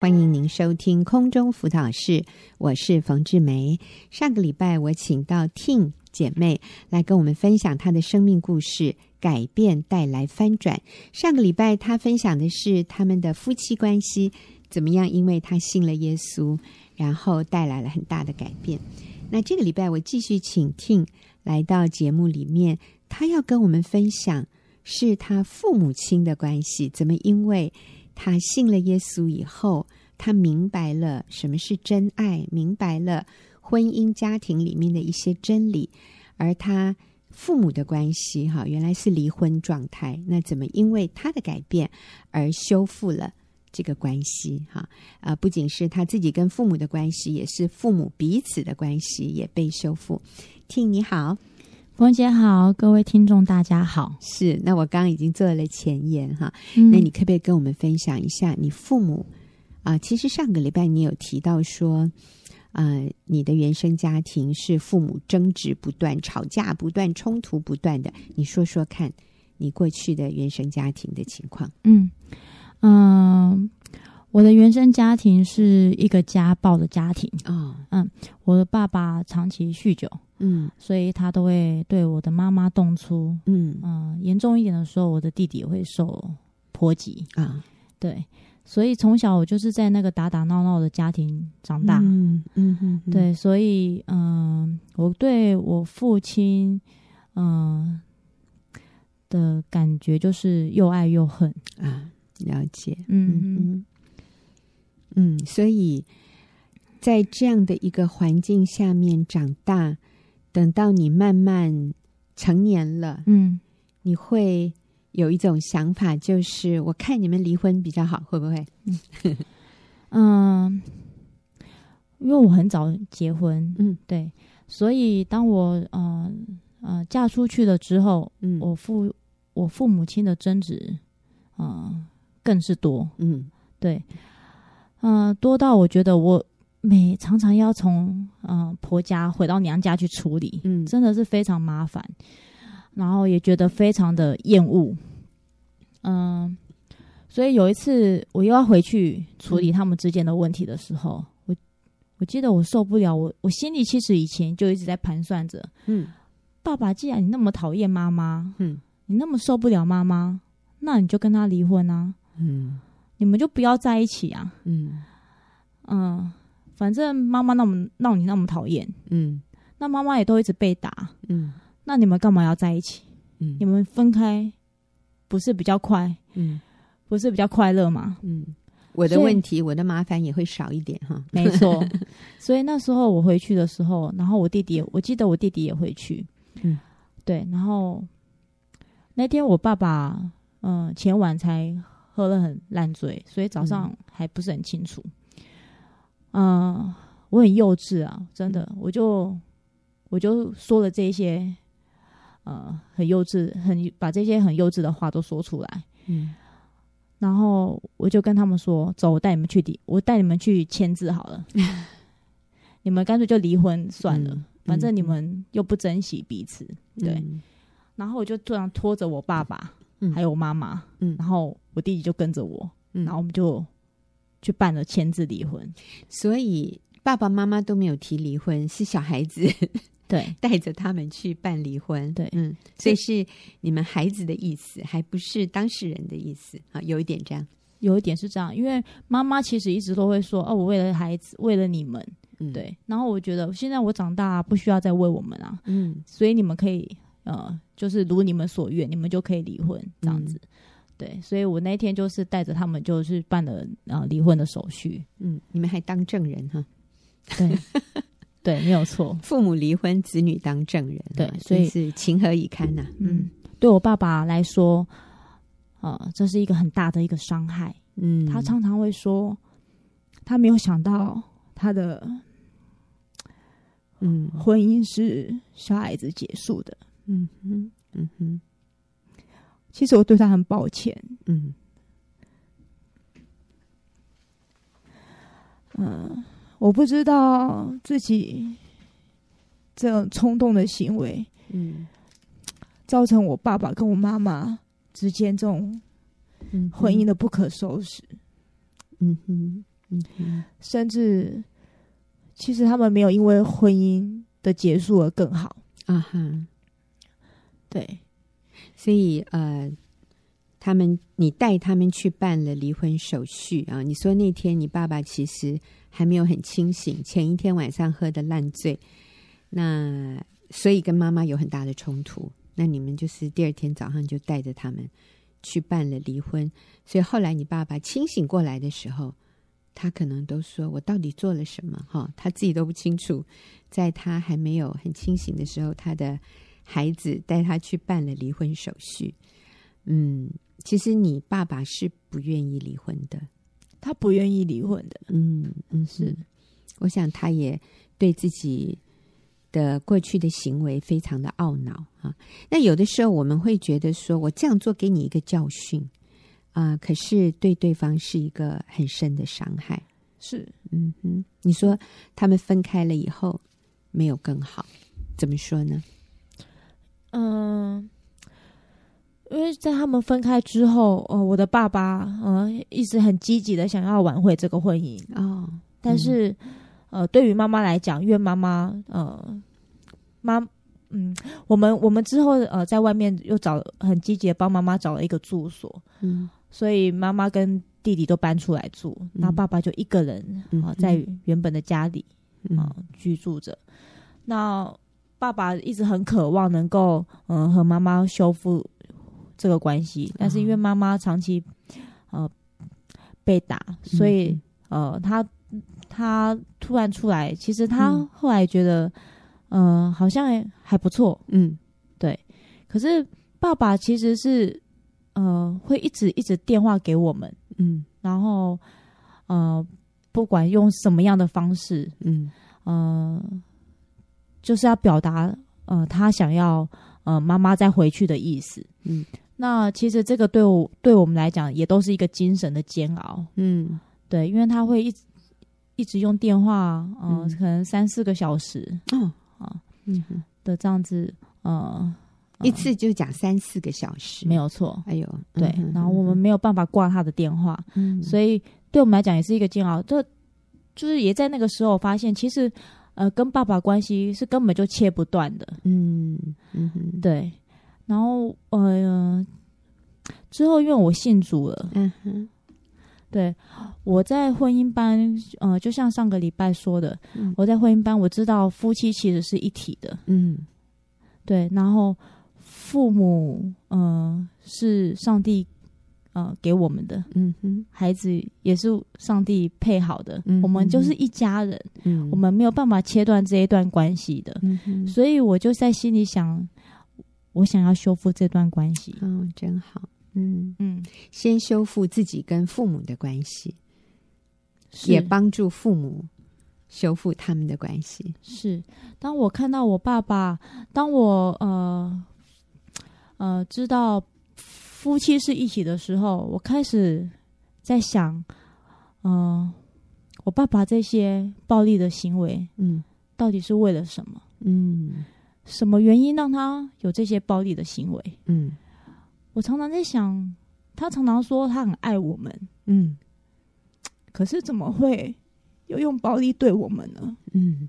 欢迎您收听空中辅导室，我是冯志梅。上个礼拜我请到 Tin 姐妹来跟我们分享她的生命故事，改变带来翻转。上个礼拜她分享的是他们的夫妻关系怎么样，因为她信了耶稣，然后带来了很大的改变。那这个礼拜我继续请 Tin 来到节目里面，她要跟我们分享是她父母亲的关系怎么因为。他信了耶稣以后，他明白了什么是真爱，明白了婚姻家庭里面的一些真理。而他父母的关系，哈，原来是离婚状态。那怎么因为他的改变而修复了这个关系？哈，啊，不仅是他自己跟父母的关系，也是父母彼此的关系也被修复。听你好。冯姐好，各位听众大家好。是，那我刚刚已经做了前言哈，嗯、那你可不可以跟我们分享一下你父母啊、呃？其实上个礼拜你有提到说，呃，你的原生家庭是父母争执不断、吵架不断、冲突不断的。你说说看，你过去的原生家庭的情况。嗯嗯。呃我的原生家庭是一个家暴的家庭。啊，哦、嗯，我的爸爸长期酗酒，嗯，所以他都会对我的妈妈动粗，嗯。嗯，严重一点的时候，我的弟弟也会受波及啊，对，所以从小我就是在那个打打闹闹的家庭长大，嗯嗯嗯，对，所以嗯，我对我父亲嗯的感觉就是又爱又恨。啊，了解，嗯。嗯。嗯，所以在这样的一个环境下面长大，等到你慢慢成年了，嗯，你会有一种想法，就是我看你们离婚比较好，会不会？嗯，因为我很早结婚，嗯，对，所以当我呃呃嫁出去了之后，嗯，我父我父母亲的争执，嗯、呃，更是多，嗯，对。嗯、呃，多到我觉得我每常常要从嗯、呃、婆家回到娘家去处理，嗯，真的是非常麻烦，然后也觉得非常的厌恶，嗯、呃，所以有一次我又要回去处理他们之间的问题的时候，嗯、我我记得我受不了，我我心里其实以前就一直在盘算着，嗯，爸爸，既然你那么讨厌妈妈，嗯，你那么受不了妈妈，那你就跟他离婚啊，嗯。你们就不要在一起啊！嗯嗯，反正妈妈那么让你那么讨厌，嗯，那妈妈也都一直被打，嗯，那你们干嘛要在一起？嗯，你们分开不是比较快？嗯，不是比较快乐吗？嗯，我的问题，我的麻烦也会少一点哈。没错，所以那时候我回去的时候，然后我弟弟，我记得我弟弟也回去，嗯，对，然后那天我爸爸，嗯，前晚才。喝了很烂醉，所以早上还不是很清楚。嗯、呃，我很幼稚啊，真的，我就我就说了这些，呃，很幼稚，很把这些很幼稚的话都说出来。嗯，然后我就跟他们说：“走，我带你们去离，我带你们去签字好了。你们干脆就离婚算了，嗯、反正你们又不珍惜彼此。嗯”对。然后我就这样拖着我爸爸。嗯，还有我妈妈，嗯，然后我弟弟就跟着我，嗯，然后我们就去办了签字离婚。所以爸爸妈妈都没有提离婚，是小孩子对。带着他们去办离婚，对，嗯，所以是你们孩子的意思，还不是当事人的意思啊，有一点这样，有一点是这样，因为妈妈其实一直都会说，哦，我为了孩子，为了你们，嗯，对，然后我觉得现在我长大不需要再为我们啊，嗯，所以你们可以。呃，就是如你们所愿，你们就可以离婚这样子，嗯、对。所以我那天就是带着他们，就是办了呃离婚的手续。嗯，你们还当证人哈？对，对，没有错。父母离婚，子女当证人，对，所以是情何以堪呐、啊？嗯，对我爸爸来说，呃，这是一个很大的一个伤害。嗯，他常常会说，他没有想到他的嗯婚姻是小孩子结束的。嗯哼，嗯哼，其实我对他很抱歉。嗯，嗯、呃，我不知道自己这种冲动的行为，嗯，造成我爸爸跟我妈妈之间这种婚姻的不可收拾。嗯哼，嗯哼，甚至其实他们没有因为婚姻的结束而更好啊哈。对，所以呃，他们你带他们去办了离婚手续啊。你说那天你爸爸其实还没有很清醒，前一天晚上喝得烂醉，那所以跟妈妈有很大的冲突。那你们就是第二天早上就带着他们去办了离婚，所以后来你爸爸清醒过来的时候，他可能都说：“我到底做了什么？”哈，他自己都不清楚。在他还没有很清醒的时候，他的孩子带他去办了离婚手续。嗯，其实你爸爸是不愿意离婚的，他不愿意离婚的。嗯嗯，是。我想他也对自己的过去的行为非常的懊恼啊。那有的时候我们会觉得说，我这样做给你一个教训啊，可是对对方是一个很深的伤害。是，嗯哼，你说他们分开了以后没有更好，怎么说呢？嗯，因为在他们分开之后，呃，我的爸爸呃一直很积极的想要挽回这个婚姻。哦，但是。嗯。呃，对于妈妈来讲，因为妈妈呃，妈，嗯，我们我们之后呃，在外面又找很积极的帮妈妈找了一个住所，嗯，所以妈妈跟弟弟都搬出来住，那、嗯、爸爸就一个人啊、在原本的家里啊、呃、居住着。那爸爸一直很渴望能够嗯、呃、和妈妈修复这个关系，但是因为妈妈长期呃被打，所以呃他。他突然出来，其实他后来觉得，嗯、呃，好像还不错，嗯，对。可是爸爸其实是，呃，会一直一直电话给我们，嗯，然后，呃，不管用什么样的方式，嗯，呃，就是要表达，呃，他想要，呃，妈妈再回去的意思，嗯。那其实这个对我对我们来讲，也都是一个精神的煎熬，嗯，对，因为他会一直。一直用电话，嗯、呃，可能三四个小时，嗯啊，嗯的这样子，呃，一次就讲三四个小时，没有错。哎呦，对，然后我们没有办法挂他的电话，嗯，所以对我们来讲也是一个煎熬。这就是也在那个时候发现，其实呃，跟爸爸关系是根本就切不断的，嗯嗯哼，对。然后呃，之后因为我信主了，嗯哼。对，我在婚姻班，呃，就像上个礼拜说的，嗯、我在婚姻班，我知道夫妻其实是一体的，嗯，对，然后父母，嗯、呃，是上帝，呃，给我们的，嗯哼，孩子也是上帝配好的，嗯、我们就是一家人，嗯，我们没有办法切断这一段关系的，所以我就在心里想，我想要修复这段关系，哦，真好。嗯。嗯，先修复自己跟父母的关系，也帮助父母修复他们的关系。是，当我看到我爸爸，当我呃呃知道夫妻是一起的时候，我开始在想，嗯、呃，我爸爸这些暴力的行为，嗯，到底是为了什么？嗯，什么原因让他有这些暴力的行为？嗯。我常常在想，他常常说他很爱我们，嗯，可是怎么会又用暴力对我们呢？嗯，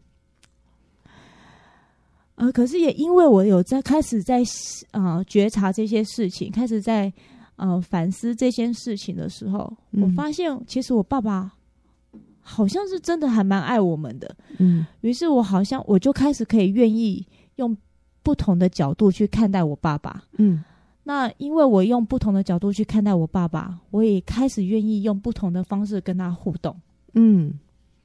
呃，可是也因为我有在开始在呃觉察这些事情，开始在呃反思这件事情的时候，嗯，我发现其实我爸爸好像是真的还蛮爱我们的，嗯，于是我好像我就开始可以愿意用不同的角度去看待我爸爸，嗯。那因为我用不同的角度去看待我爸爸，我也开始愿意用不同的方式跟他互动。嗯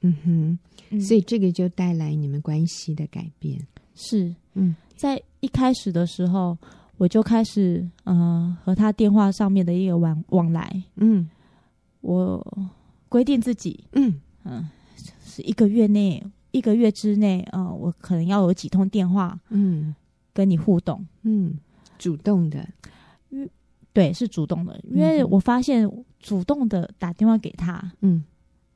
嗯哼，嗯，所以这个就带来你们关系的改变。是，嗯，在一开始的时候，我就开始嗯、呃、和他电话上面的一个往往来。嗯，我规定自己，嗯。嗯，是一个月内，一个月之内，呃，我可能要有几通电话，嗯，跟你互动，嗯，主动的。因对，是主动的，因为我发现主动的打电话给他，嗯，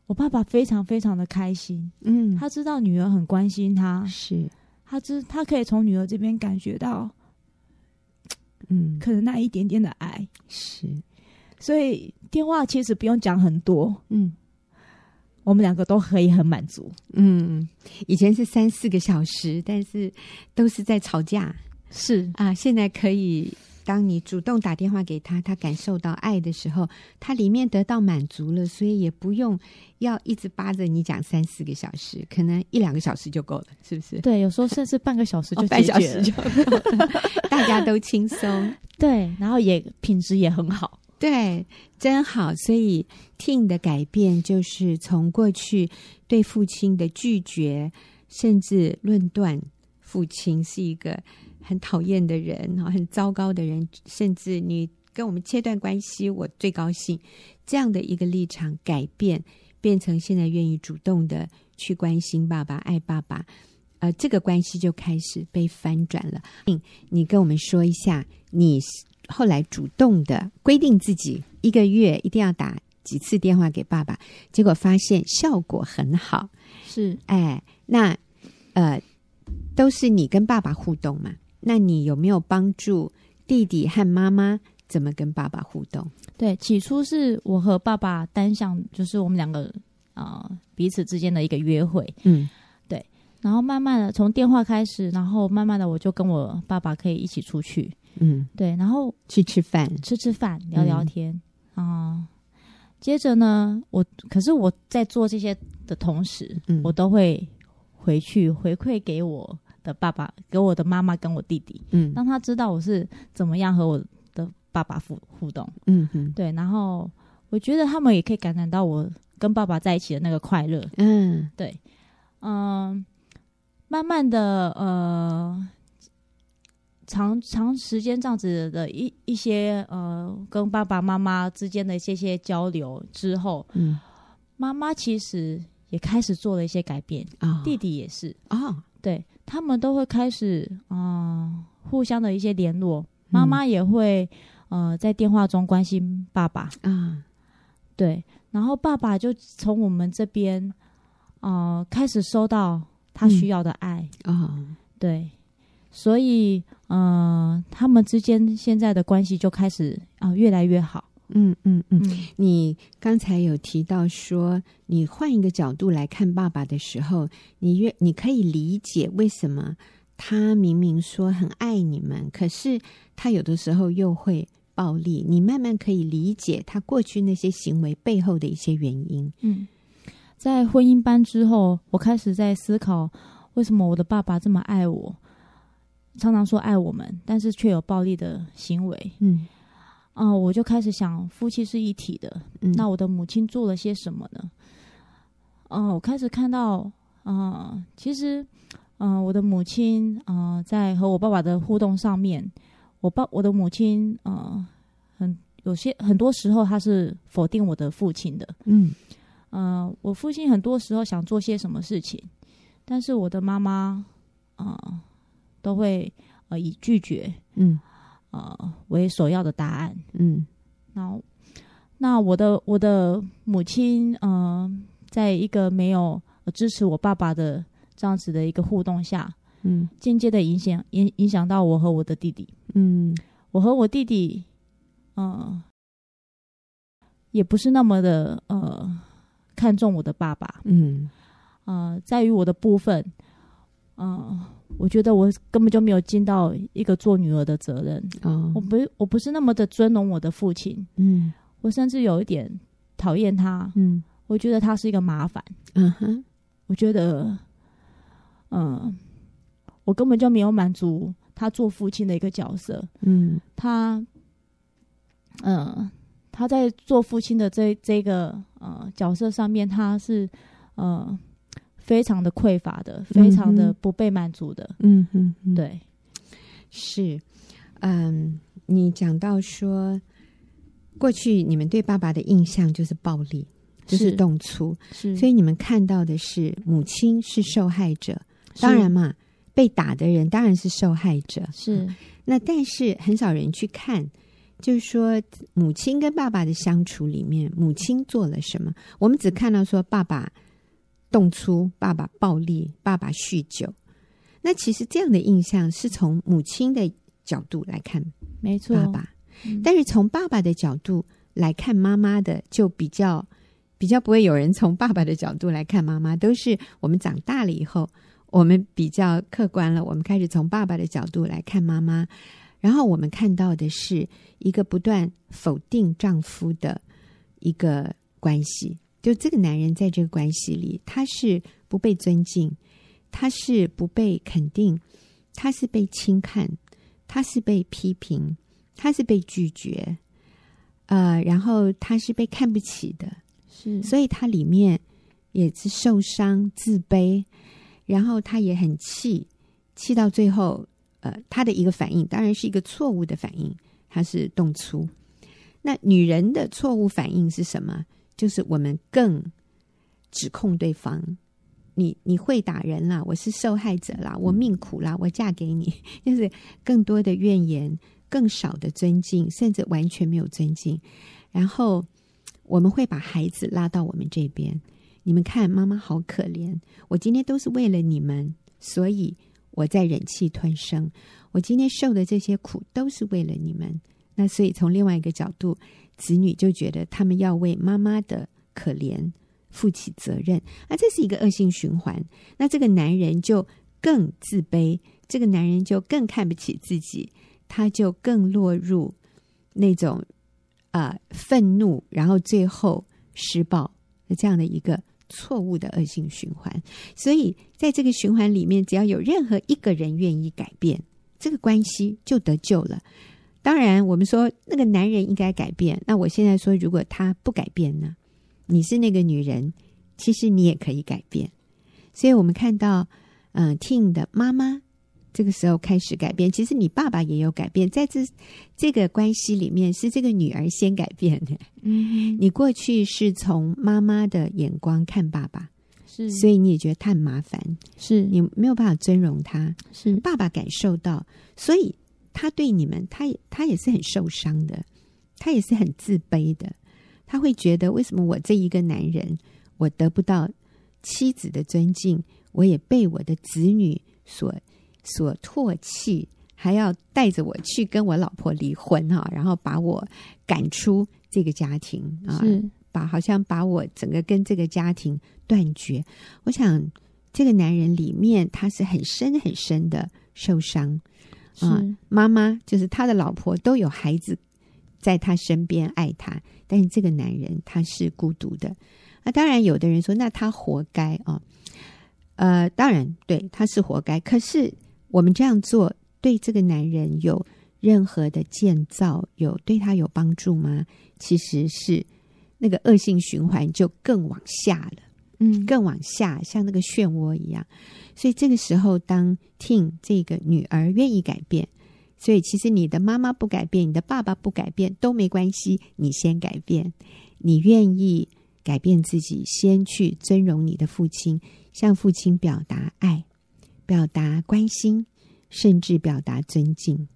我爸爸非常非常的开心，嗯，他知道女儿很关心他，是，他知他可以从女儿这边感觉到，嗯，可能那一点点的爱，是，所以电话其实不用讲很多，嗯，我们两个都可以很满足。嗯，以前是三四个小时，但是都是在吵架。是啊，现在可以。当你主动打电话给他，他感受到爱的时候，他里面得到满足了，所以也不用要一直扒着你讲三四个小时，可能一两个小时就够了，是不是？对，有时候甚至半个小时就、哦、半小时就够了，大家都轻松，对，然后也品质也很好，对，真好。所以 Ting 的改变就是从过去对父亲的拒绝，甚至论断父亲是一个。很讨厌的人，很糟糕的人，甚至你跟我们切断关系，我最高兴。这样的一个立场改变，变成现在愿意主动的去关心爸爸、爱爸爸，呃，这个关系就开始被翻转了。你跟我们说一下，你后来主动的规定自己一个月一定要打几次电话给爸爸，结果发现效果很好。是，哎，那呃，都是你跟爸爸互动嘛？那你有没有帮助弟弟和妈妈怎么跟爸爸互动？对，起初是我和爸爸单向，就是我们两个啊、呃、彼此之间的一个约会。嗯，对。然后慢慢的从电话开始，然后慢慢的我就跟我爸爸可以一起出去。嗯，对。然后去吃饭，吃吃饭，聊聊天啊、嗯呃。接着呢，我可是我在做这些的同时，嗯、我都会回去回馈给我。的爸爸给我的妈妈跟我弟弟，嗯，让他知道我是怎么样和我的爸爸互互动，嗯哼，对，然后我觉得他们也可以感染到我跟爸爸在一起的那个快乐，嗯，对，嗯、呃，慢慢的，呃，长长时间这样子的一一些呃，跟爸爸妈妈之间的一些些交流之后，嗯，妈妈其实也开始做了一些改变啊，哦、弟弟也是。啊。哦对，他们都会开始啊、呃，互相的一些联络，妈妈也会呃在电话中关心爸爸。啊，嗯、对，然后爸爸就从我们这边啊、呃、开始收到他需要的爱。啊，对，所以嗯、呃，他们之间现在的关系就开始啊、呃、越来越好。嗯嗯嗯，你刚才有提到说，你换一个角度来看爸爸的时候，你越你可以理解为什么他明明说很爱你们，可是他有的时候又会暴力。你慢慢可以理解他过去那些行为背后的一些原因。嗯，在婚姻班之后，我开始在思考，为什么我的爸爸这么爱我，常常说爱我们，但是却有暴力的行为。嗯。啊、呃，我就开始想，夫妻是一体的。嗯、那我的母亲做了些什么呢？嗯、呃，我开始看到，啊、呃，其实，嗯、呃，我的母亲，啊、呃，在和我爸爸的互动上面，我爸，我的母亲，啊、呃，很有些很多时候，他是否定我的父亲的。嗯，嗯、呃，我父亲很多时候想做些什么事情，但是我的妈妈，啊、呃，都会呃以拒绝。嗯。呃，为首要的答案。嗯，那那我的我的母亲，呃，在一个没有支持我爸爸的这样子的一个互动下，嗯，间接的影响影影响到我和我的弟弟。嗯，我和我弟弟，呃，也不是那么的呃看重我的爸爸。嗯，呃，在于我的部分，嗯、呃。我觉得我根本就没有尽到一个做女儿的责任。哦，我不，我不是那么的尊荣我的父亲。嗯，我甚至有一点讨厌他。嗯，我觉得他是一个麻烦。嗯哼，我觉得，嗯，我根本就没有满足他做父亲的一个角色。嗯，他，嗯，他在做父亲的这这个呃角色上面，他是呃。非常的匮乏的，非常的不被满足的。嗯哼，嗯，对，是，嗯，你讲到说，过去你们对爸爸的印象就是暴力，就是动粗，是，所以你们看到的是母亲是受害者，当然嘛，被打的人当然是受害者，是。那但是很少人去看，就是说母亲跟爸爸的相处里面，母亲做了什么？我们只看到说爸爸。动粗，爸爸暴力，爸爸酗酒。那其实这样的印象是从母亲的角度来看，没错，爸爸。但是从爸爸的角度来看妈妈的，就比较比较不会有人从爸爸的角度来看妈妈，都是我们长大了以后，我们比较客观了，我们开始从爸爸的角度来看妈妈，然后我们看到的是一个不断否定丈夫的一个关系，就这个男人在这个关系里，他是不被尊敬，他是不被肯定，他是被轻看，他是被批评，他是被拒绝，呃，然后他是被看不起的。是，所以他里面也是受伤、自卑，然后他也很气，气到最后，呃，他的一个反应当然是一个错误的反应，他是动粗。那女人的错误反应是什么？就是我们更指控对方，你你会打人啦，我是受害者啦，我命苦啦，我嫁给你，就是更多的怨言，更少的尊敬，甚至完全没有尊敬，然后。我们会把孩子拉到我们这边，你们看，妈妈好可怜。我今天都是为了你们，所以我在忍气吞声。我今天受的这些苦都是为了你们。那所以从另外一个角度，子女就觉得他们要为妈妈的可怜负起责任。那这是一个恶性循环。那这个男人就更自卑，这个男人就更看不起自己，他就更落入那种。啊、愤怒，然后最后施暴的这样的一个错误的恶性循环。所以，在这个循环里面，只要有任何一个人愿意改变，这个关系就得救了。当然，我们说那个男人应该改变。那我现在说，如果他不改变呢？你是那个女人，其实你也可以改变。所以我们看到，嗯、呃，Ting 的妈妈。这个时候开始改变，其实你爸爸也有改变，在这这个关系里面，是这个女儿先改变的。嗯，你过去是从妈妈的眼光看爸爸，是，所以你也觉得他很麻烦，是你没有办法尊容他，是爸爸感受到，所以他对你们，他也他也是很受伤的，他也是很自卑的，他会觉得为什么我这一个男人，我得不到妻子的尊敬，我也被我的子女所。所唾弃，还要带着我去跟我老婆离婚哈，然后把我赶出这个家庭啊，把好像把我整个跟这个家庭断绝。我想这个男人里面他是很深很深的受伤啊。妈妈就是他的老婆都有孩子在他身边爱他，但是这个男人他是孤独的。那当然有的人说，那他活该啊。呃，当然对，他是活该，可是。我们这样做对这个男人有任何的建造，有对他有帮助吗？其实是那个恶性循环就更往下了，嗯，更往下，像那个漩涡一样。所以这个时候，当 Ting 这个女儿愿意改变，所以其实你的妈妈不改变，你的爸爸不改变都没关系，你先改变，你愿意改变自己，先去尊荣你的父亲，向父亲表达爱。表达关心，甚至表达尊敬。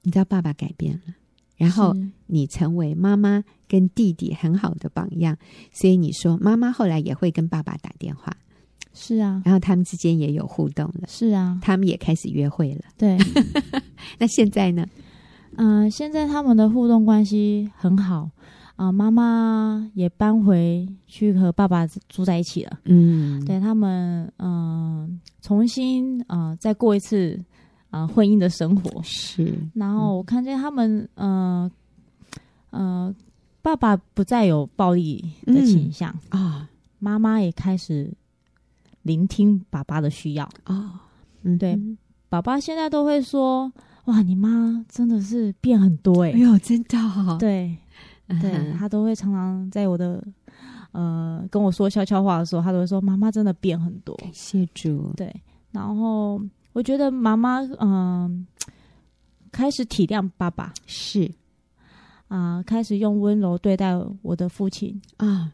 你知道爸爸改变了，然后你成为妈妈跟弟弟很好的榜样，所以你说妈妈后来也会跟爸爸打电话，是啊，然后他们之间也有互动了，是啊，他们也开始约会了，对。那现在呢？嗯、呃，现在他们的互动关系很好。啊，妈妈也搬回去和爸爸住在一起了。嗯，对他们，嗯、呃，重新啊、呃，再过一次啊、呃，婚姻的生活是。然后我看见他们，嗯、呃，呃，爸爸不再有暴力的倾向啊，妈、嗯、妈也开始聆听爸爸的需要啊。嗯，对，爸爸现在都会说：“哇，你妈真的是变很多哎、欸！”哎呦，真的好，对。对，他都会常常在我的呃跟我说悄悄话的时候，他都会说：“妈妈真的变很多。”谢谢主。对，然后我觉得妈妈嗯、呃、开始体谅爸爸，是啊、呃，开始用温柔对待我的父亲啊。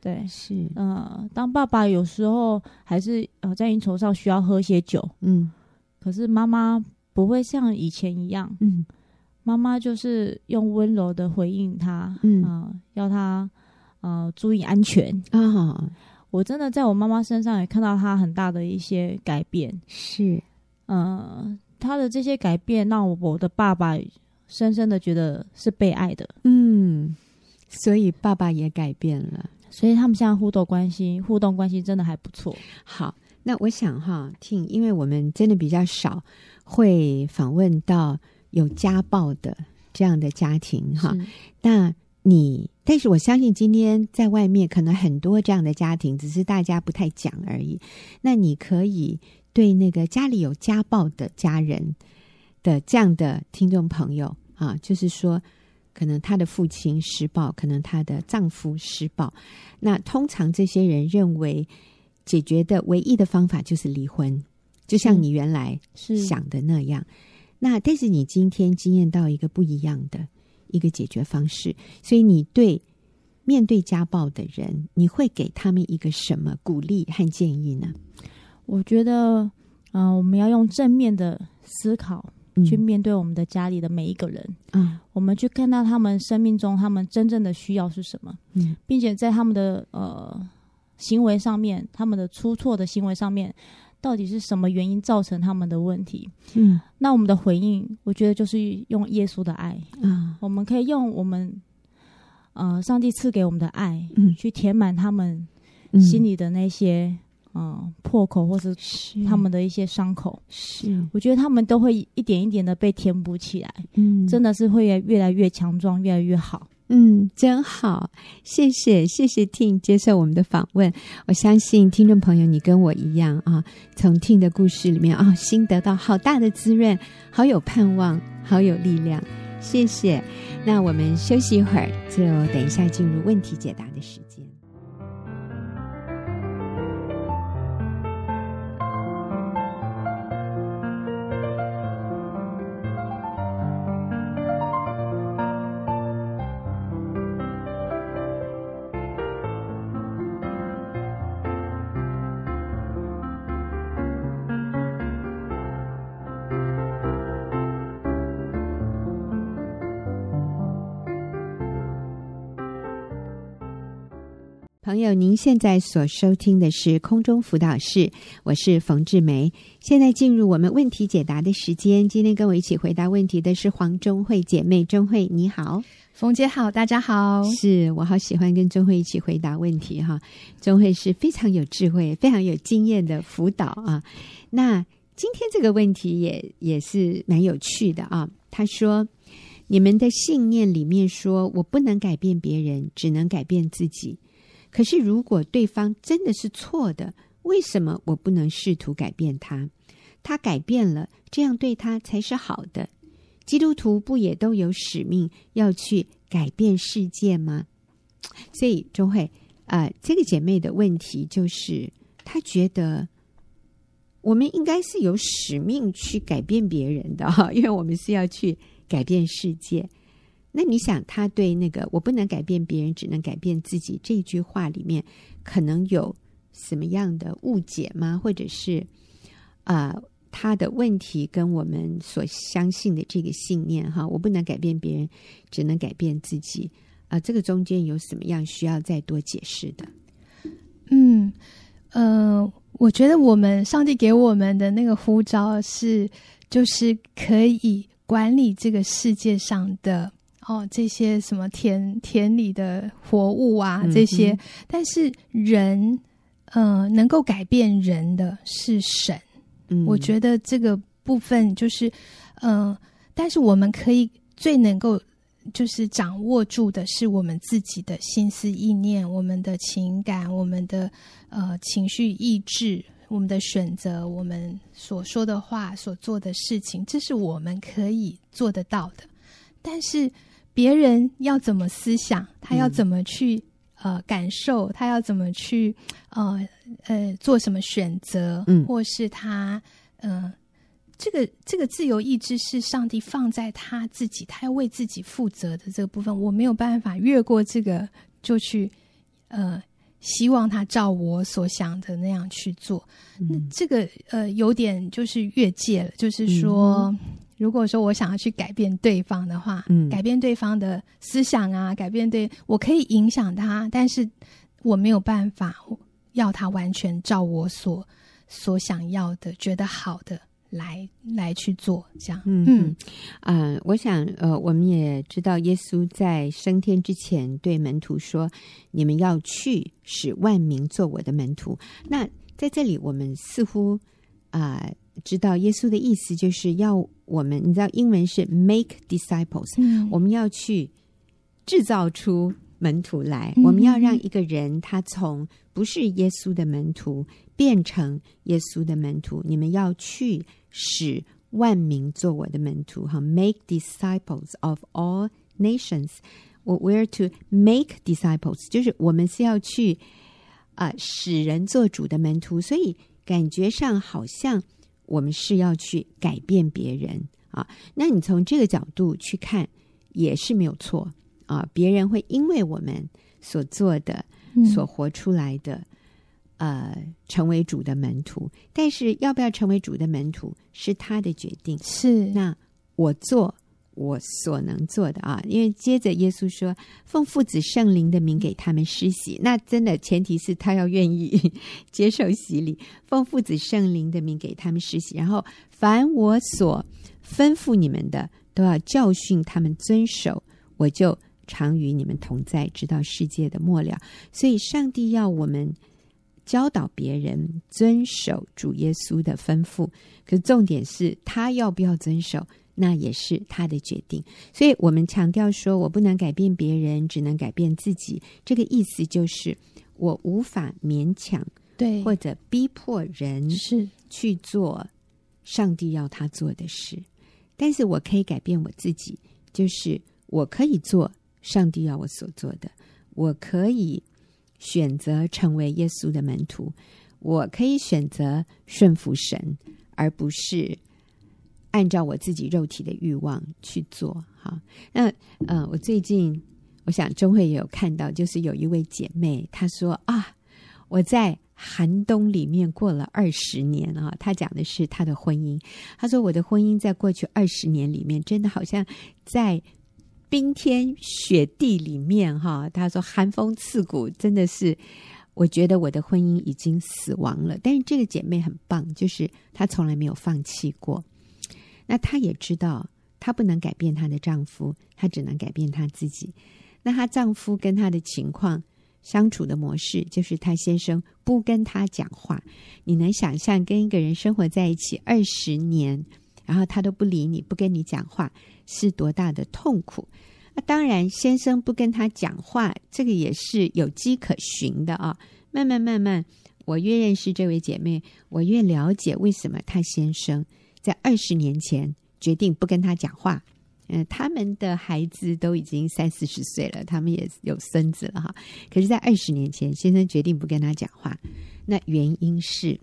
对，是呃，当爸爸有时候还是呃在应酬上需要喝些酒，嗯，可是妈妈不会像以前一样，嗯。妈妈就是用温柔的回应他，嗯、呃，要他呃注意安全啊、哦。我真的在我妈妈身上也看到她很大的一些改变，是，呃，她的这些改变让我的爸爸深深的觉得是被爱的，嗯，所以爸爸也改变了，所以他们现在互动关系，互动关系真的还不错。好，那我想哈，听，因为我们真的比较少会访问到有家暴的这样的家庭哈。那你，但是我相信今天在外面可能很多这样的家庭，只是大家不太讲而已。那你可以对那个家里有家暴的家人的这样的听众朋友啊，就是说。可能他的父亲施暴，可能他的丈夫施暴。那通常这些人认为解决的唯一的方法就是离婚，就像你原来想的那样。那但是你今天经验到一个不一样的一个解决方式，所以你对面对家暴的人，你会给他们一个什么鼓励和建议呢？我觉得，嗯、呃，我们要用正面的思考。去面对我们的家里的每一个人，嗯，我们去看到他们生命中他们真正的需要是什么，嗯，并且在他们的呃行为上面，他们的出错的行为上面，到底是什么原因造成他们的问题？嗯，那我们的回应，我觉得就是用耶稣的爱，嗯，我们可以用我们呃上帝赐给我们的爱，嗯，去填满他们心里的那些。嗯，破口或是他们的一些伤口，是。我觉得他们都会一点一点的被填补起来，嗯，真的是会越来越强壮，越来越好，嗯，真好，谢谢谢谢听接受我们的访问，我相信听众朋友你跟我一样啊，从听的故事里面啊，心得到好大的滋润，好有盼望，好有力量，谢谢。那我们休息一会儿，就等一下进入问题解答的时间。朋友，您现在所收听的是空中辅导室，我是冯志梅。现在进入我们问题解答的时间。今天跟我一起回答问题的是黄中慧姐妹，中慧你好，冯姐好，大家好。是我好喜欢跟中慧一起回答问题哈。中慧是非常有智慧、非常有经验的辅导啊。那今天这个问题也也是蛮有趣的啊。他说：“你们的信念里面说我不能改变别人，只能改变自己。”可是，如果对方真的是错的，为什么我不能试图改变他？他改变了，这样对他才是好的。基督徒不也都有使命要去改变世界吗？所以，钟慧啊、这个姐妹的问题就是，她觉得我们应该是有使命去改变别人的哈，因为我们是要去改变世界。那你想，他对那个“我不能改变别人，只能改变自己”这句话里面，可能有什么样的误解吗？或者是啊、他的问题跟我们所相信的这个信念哈，“我不能改变别人，只能改变自己”啊、这个中间有什么样需要再多解释的？嗯，呃，我觉得我们上帝给我们的那个呼召是，就是可以管理这个世界上的。哦，这些什么田田里的活物啊，这些，嗯、但是人，呃，能够改变人的是神。嗯，我觉得这个部分就是，呃，但是我们可以最能够就是掌握住的是我们自己的心思意念、我们的情感、我们的呃情绪意志、我们的选择、我们所说的话、所做的事情，这是我们可以做得到的，但是。别人要怎么思想，他要怎么去、嗯、呃感受，他要怎么去呃呃做什么选择，嗯，或是他呃这个这个自由意志是上帝放在他自己，他要为自己负责的这个部分，我没有办法越过这个就去呃希望他照我所想的那样去做，嗯、那这个呃有点就是越界了，就是说。嗯如果说我想要去改变对方的话，嗯，改变对方的思想啊，改变对，我可以影响他，但是我没有办法要他完全照我所所想要的、觉得好的来来去做这样。嗯嗯啊、呃，我想呃，我们也知道耶稣在升天之前对门徒说：“你们要去，使万民做我的门徒。”那在这里，我们似乎啊、呃，知道耶稣的意思就是要我们，你知道英文是 “make disciples”，、嗯、我们要去制造出门徒来，嗯、我们要让一个人他从不是耶稣的门徒。变成耶稣的门徒，你们要去使万民做我的门徒，哈，make disciples of all nations。我 we're to make disciples，就是我们是要去啊、呃、使人做主的门徒，所以感觉上好像我们是要去改变别人啊。那你从这个角度去看也是没有错啊，别人会因为我们所做的、所活出来的。嗯呃，成为主的门徒，但是要不要成为主的门徒是他的决定。是，那我做我所能做的啊，因为接着耶稣说：“奉父子圣灵的名给他们施洗。”那真的前提是他要愿意 接受洗礼。奉父子圣灵的名给他们施洗，然后凡我所吩咐你们的，都要教训他们遵守。我就常与你们同在，直到世界的末了。所以，上帝要我们。教导别人遵守主耶稣的吩咐，可是重点是他要不要遵守，那也是他的决定。所以我们强调说，我不能改变别人，只能改变自己。这个意思就是，我无法勉强对或者逼迫人是去做上帝要他做的事，但是我可以改变我自己，就是我可以做上帝要我所做的，我可以。选择成为耶稣的门徒，我可以选择顺服神，而不是按照我自己肉体的欲望去做。哈，那呃，我最近我想钟会也有看到，就是有一位姐妹她说啊，我在寒冬里面过了二十年啊。她讲的是她的婚姻，她说我的婚姻在过去二十年里面，真的好像在。冰天雪地里面，哈，他说寒风刺骨，真的是，我觉得我的婚姻已经死亡了。但是这个姐妹很棒，就是她从来没有放弃过。那她也知道，她不能改变她的丈夫，她只能改变她自己。那她丈夫跟她的情况相处的模式，就是她先生不跟她讲话。你能想象跟一个人生活在一起二十年，然后他都不理你，不跟你讲话？是多大的痛苦？那当然，先生不跟她讲话，这个也是有迹可循的啊。慢慢慢慢，我越认识这位姐妹，我越了解为什么她先生在二十年前决定不跟他讲话。嗯，他们的孩子都已经三四十岁了，他们也有孙子了哈。可是，在二十年前，先生决定不跟他讲话，那原因是，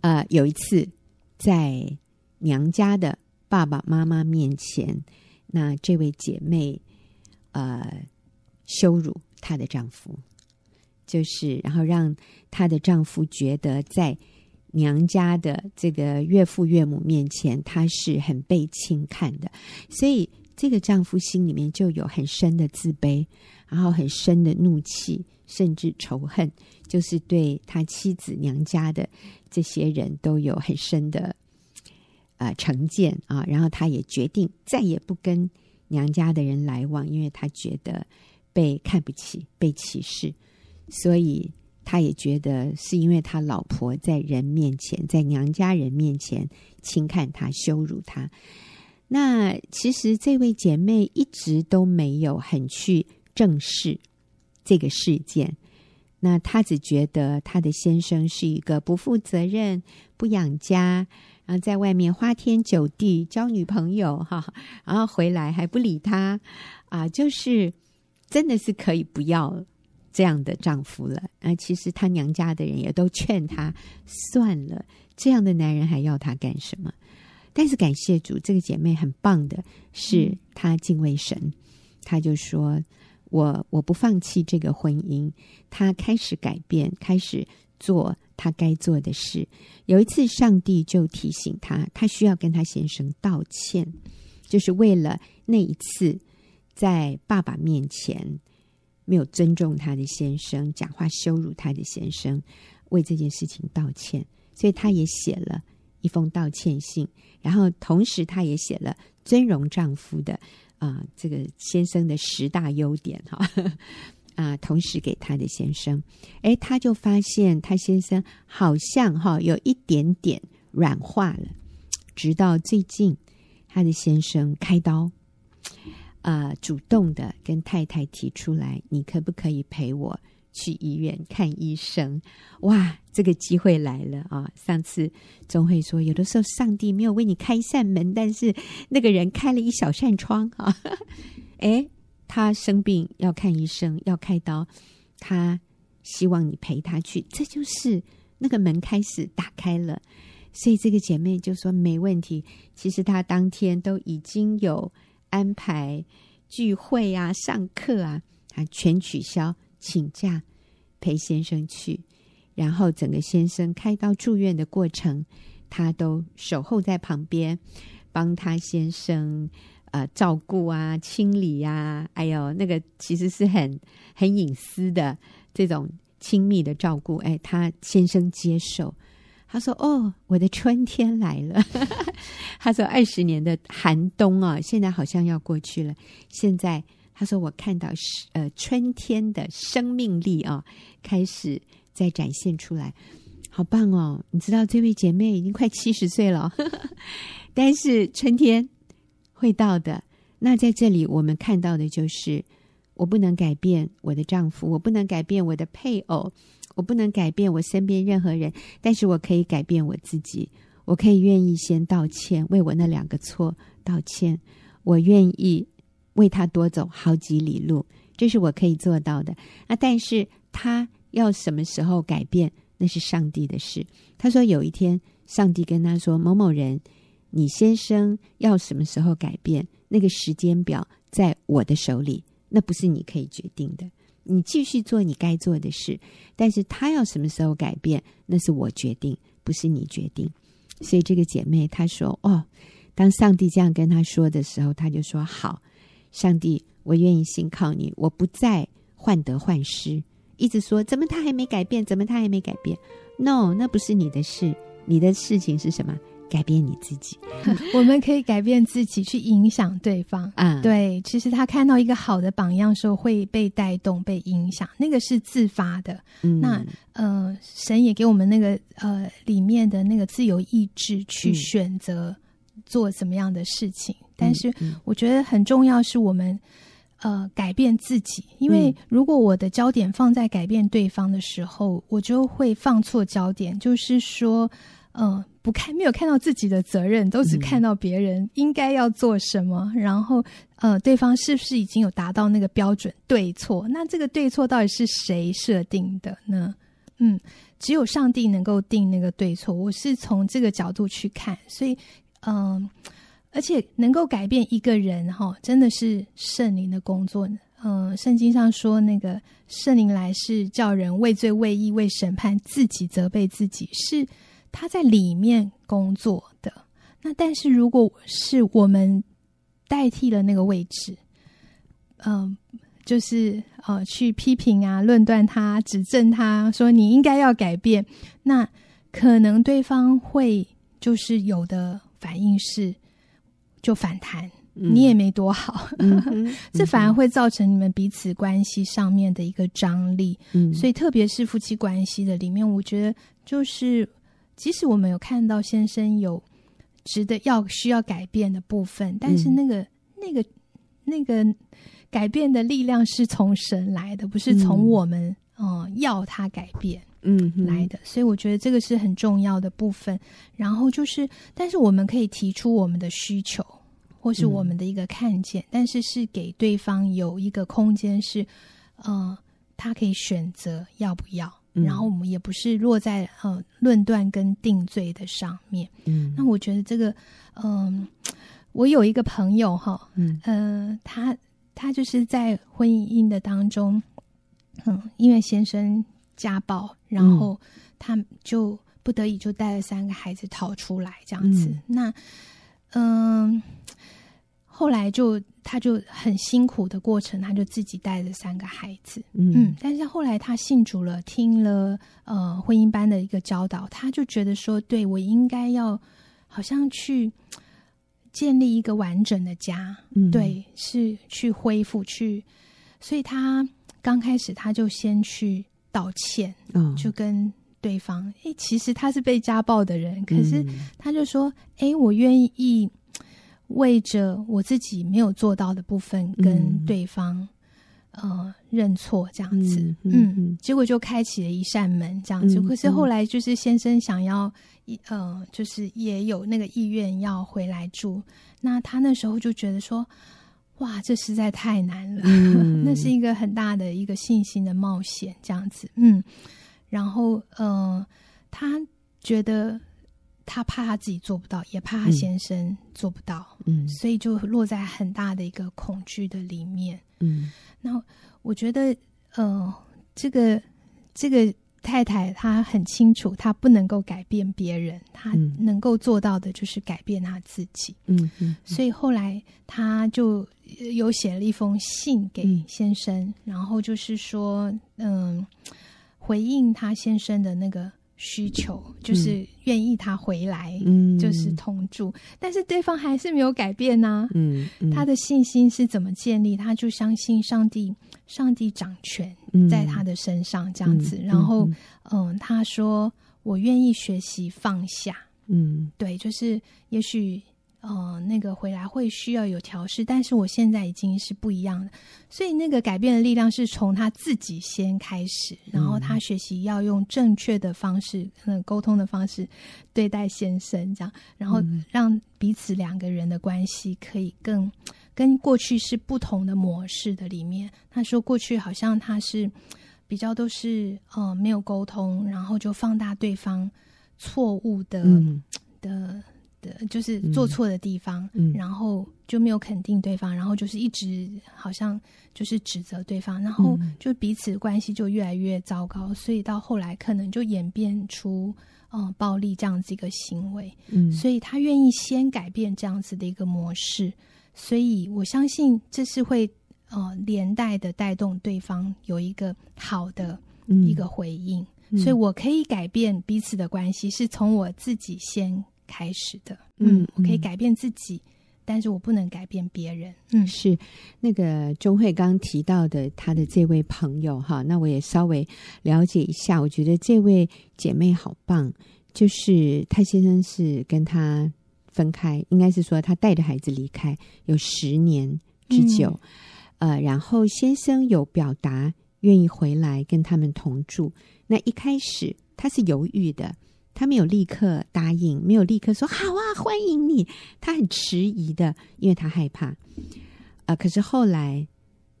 呃，有一次在娘家的。爸爸妈妈面前，那这位姐妹，呃，羞辱她的丈夫，就是然后让她的丈夫觉得在娘家的这个岳父岳母面前，她是很被轻看的，所以这个丈夫心里面就有很深的自卑，然后很深的怒气，甚至仇恨，就是对他妻子娘家的这些人都有很深的。啊，成见啊，然后他也决定再也不跟娘家的人来往，因为他觉得被看不起、被歧视，所以他也觉得是因为他老婆在人面前，在娘家人面前轻看他、羞辱他。那其实这位姐妹一直都没有很去正视这个事件，那她只觉得她的先生是一个不负责任、不养家。然后在外面花天酒地交女朋友哈，然后回来还不理他啊，就是真的是可以不要了这样的丈夫了啊。其实她娘家的人也都劝她算了，这样的男人还要她干什么？但是感谢主，这个姐妹很棒的是，她敬畏神，她就说：“我我不放弃这个婚姻。”她开始改变，开始做。她该做的事，有一次上帝就提醒她，她需要跟她先生道歉，就是为了那一次在爸爸面前没有尊重他的先生，讲话羞辱他的先生，为这件事情道歉。所以他也写了一封道歉信，然后同时她也写了尊荣丈夫的啊、呃、这个先生的十大优点哈 啊、同时给她的先生，哎，她就发现她先生好像哈有一点点软化了，直到最近，她的先生开刀，呃，主动的跟太太提出来，你可不可以陪我？去医院看医生，哇，这个机会来了啊！上次宗慧说，有的时候上帝没有为你开一扇门，但是那个人开了一小扇窗啊。诶，他生病要看医生，要开刀，他希望你陪他去，这就是那个门开始打开了。所以这个姐妹就说没问题。其实她当天都已经有安排聚会啊、上课啊，她全取消。请假陪先生去，然后整个先生开刀住院的过程，他都守候在旁边，帮他先生呃照顾啊、清理呀、啊。哎呦，那个其实是很很隐私的这种亲密的照顾。哎，他先生接受，他说：“哦，我的春天来了。”他说：“二十年的寒冬啊，现在好像要过去了。”现在。他说：“我看到是呃春天的生命力啊，开始在展现出来，好棒哦！你知道这位姐妹已经快七十岁了，但是春天会到的。那在这里我们看到的就是，我不能改变我的丈夫，我不能改变我的配偶，我不能改变我身边任何人，但是我可以改变我自己。我可以愿意先道歉，为我那两个错道歉。我愿意。”为他多走好几里路，这是我可以做到的。啊，但是他要什么时候改变，那是上帝的事。他说有一天，上帝跟他说：“某某人，你先生要什么时候改变，那个时间表在我的手里，那不是你可以决定的。你继续做你该做的事，但是他要什么时候改变，那是我决定，不是你决定。所以这个姐妹她说：哦，当上帝这样跟她说的时候，她就说好。”上帝，我愿意信靠你，我不再患得患失，一直说怎么他还没改变，怎么他还没改变？No，那不是你的事，你的事情是什么？改变你自己。我们可以改变自己，去影响对方。啊、嗯，对，其实他看到一个好的榜样时候，会被带动、被影响，那个是自发的。嗯，那呃，神也给我们那个呃里面的那个自由意志去选择做什么样的事情。嗯但是我觉得很重要是我们，呃，改变自己。因为如果我的焦点放在改变对方的时候，我就会放错焦点。就是说，呃，不看没有看到自己的责任，都只看到别人应该要做什么。然后，呃，对方是不是已经有达到那个标准？对错？那这个对错到底是谁设定的呢？嗯，只有上帝能够定那个对错。我是从这个角度去看，所以，嗯、呃。而且能够改变一个人，哈，真的是圣灵的工作。嗯，圣经上说，那个圣灵来是叫人畏罪、畏义、为审判，自己责备自己，是他在里面工作的。那但是如果是我们代替了那个位置，嗯，就是呃，去批评啊、论断他、指正他，说你应该要改变，那可能对方会就是有的反应是。就反弹，你也没多好，嗯、这反而会造成你们彼此关系上面的一个张力。嗯、所以特别是夫妻关系的里面，我觉得就是，即使我们有看到先生有值得要需要改变的部分，但是那个、嗯、那个那个改变的力量是从神来的，不是从我们嗯、呃、要他改变。嗯，来的，所以我觉得这个是很重要的部分。然后就是，但是我们可以提出我们的需求，或是我们的一个看见，嗯、但是是给对方有一个空间，是呃，他可以选择要不要。嗯、然后我们也不是落在呃论断跟定罪的上面。嗯，那我觉得这个，嗯、呃，我有一个朋友哈，嗯、呃，他他就是在婚姻的当中，嗯，因为先生。家暴，然后他就不得已就带了三个孩子逃出来，这样子。嗯那嗯、呃，后来就他就很辛苦的过程，他就自己带着三个孩子，嗯，嗯，但是后来他信主了，听了呃婚姻班的一个教导，他就觉得说，对，我应该要好像去建立一个完整的家，嗯，对，是去恢复去，所以他刚开始他就先去道歉，嗯，就跟对方，哎，其实他是被家暴的人，可是他就说，哎，我愿意。为着我自己没有做到的部分，跟对方、嗯、呃认错这样子，嗯，结果就开启了一扇门这样子。嗯、可是后来就是先生想要，呃，就是也有那个意愿要回来住，那他那时候就觉得说，哇，这实在太难了，嗯、那是一个很大的一个信心的冒险这样子，嗯，然后呃，他觉得。他怕他自己做不到，也怕他先生做不到，嗯，所以就落在很大的一个恐惧的里面，嗯。那我觉得，呃，这个这个太太她很清楚，她不能够改变别人，她能够做到的就是改变她自己，嗯嗯。所以后来她就有写了一封信给先生，嗯，然后就是说，嗯，回应他先生的那个。需求就是愿意他回来，嗯，就是同住，嗯、但是对方还是没有改变呢、啊嗯。嗯，他的信心是怎么建立？他就相信上帝，上帝掌权在他的身上，这样子。嗯、然后，嗯，嗯，他说：“我愿意学习放下。”嗯，对，就是也许。呃，那个回来会需要有调试，但是我现在已经是不一样的，所以那个改变的力量是从他自己先开始，然后他学习要用正确的方式，嗯，沟通的方式对待先生，这样，然后让彼此两个人的关系可以更跟过去是不同的模式的里面。他说过去好像他是比较都是呃没有沟通，然后就放大对方错误的、嗯、的。的就是做错的地方，嗯。嗯、然后就没有肯定对方，然后就是一直好像就是指责对方，然后就彼此关系就越来越糟糕，所以到后来可能就演变出呃暴力这样子一个行为。嗯，所以他愿意先改变这样子的一个模式，所以我相信这是会呃连带的带动对方有一个好的一个回应，嗯嗯、所以我可以改变彼此的关系，是从我自己先。开始的，嗯，我可以改变自己，嗯、但是我不能改变别人。嗯，是那个钟慧刚提到的，他的这位朋友哈，那我也稍微了解一下。我觉得这位姐妹好棒，就是她先生是跟她分开，应该是说她带着孩子离开有十年之久，嗯、呃，然后先生有表达愿意回来跟他们同住。那一开始他是犹豫的。他没有立刻答应，没有立刻说好啊，欢迎你。他很迟疑的，因为他害怕。啊、呃，可是后来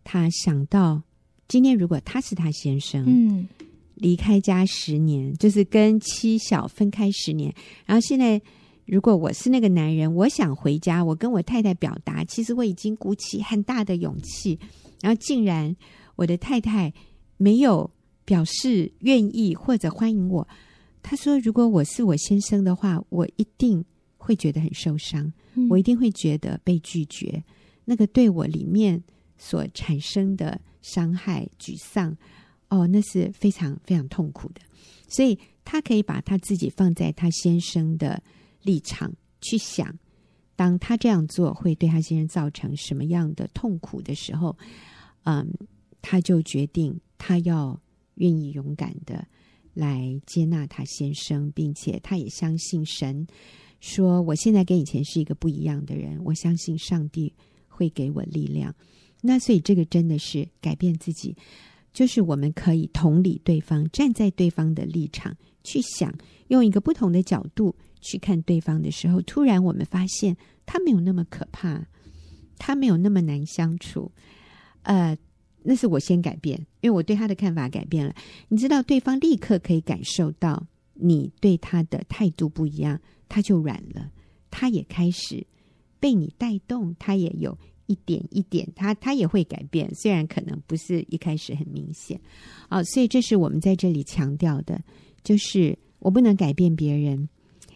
他想到，今天如果他是他先生，嗯，离开家十年，就是跟妻小分开十年。然后现在，如果我是那个男人，我想回家，我跟我太太表达，其实我已经鼓起很大的勇气，然后竟然我的太太没有表示愿意或者欢迎我。他说：“如果我是我先生的话，我一定会觉得很受伤，嗯、我一定会觉得被拒绝，那个对我里面所产生的伤害、沮丧，哦，那是非常非常痛苦的。所以，他可以把他自己放在他先生的立场去想，当他这样做会对他先生造成什么样的痛苦的时候，嗯，他就决定他要愿意勇敢的。”来接纳他先生，并且他也相信神，说我现在跟以前是一个不一样的人。我相信上帝会给我力量。那所以这个真的是改变自己，就是我们可以同理对方，站在对方的立场去想，用一个不同的角度去看对方的时候，突然我们发现他没有那么可怕，他没有那么难相处。呃。那是我先改变，因为我对他的看法改变了。你知道，对方立刻可以感受到你对他的态度不一样，他就软了，他也开始被你带动，他也有一点一点，他他也会改变，虽然可能不是一开始很明显。哦，所以这是我们在这里强调的，就是我不能改变别人，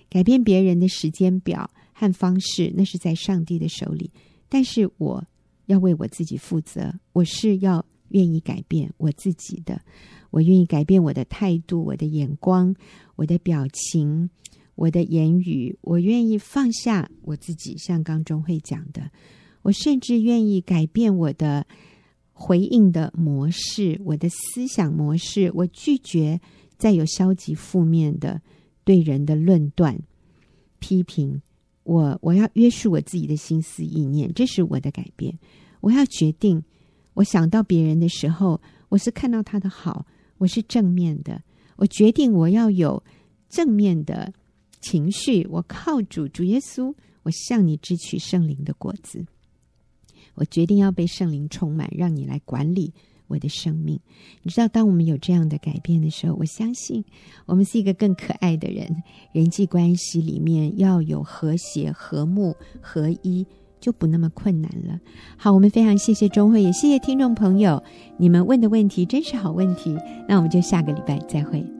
改变别人的时间表和方式，那是在上帝的手里。但是我要为我自己负责，我是要愿意改变我自己的，我愿意改变我的态度、我的眼光、我的表情、我的言语，我愿意放下我自己，像刚中会讲的，我甚至愿意改变我的回应的模式、我的思想模式，我拒绝再有消极负面的对人的论断、批评。我我要约束我自己的心思意念，这是我的改变。我要决定，我想到别人的时候，我是看到他的好，我是正面的。我决定我要有正面的情绪，我靠主主耶稣，我向你支取圣灵的果子。我决定要被圣灵充满，让你来管理。我的生命，你知道，当我们有这样的改变的时候，我相信我们是一个更可爱的人。人际关系里面要有和谐、和睦、合一，就不那么困难了。好，我们非常谢谢钟慧，也谢谢听众朋友，你们问的问题真是好问题。那我们就下个礼拜再会。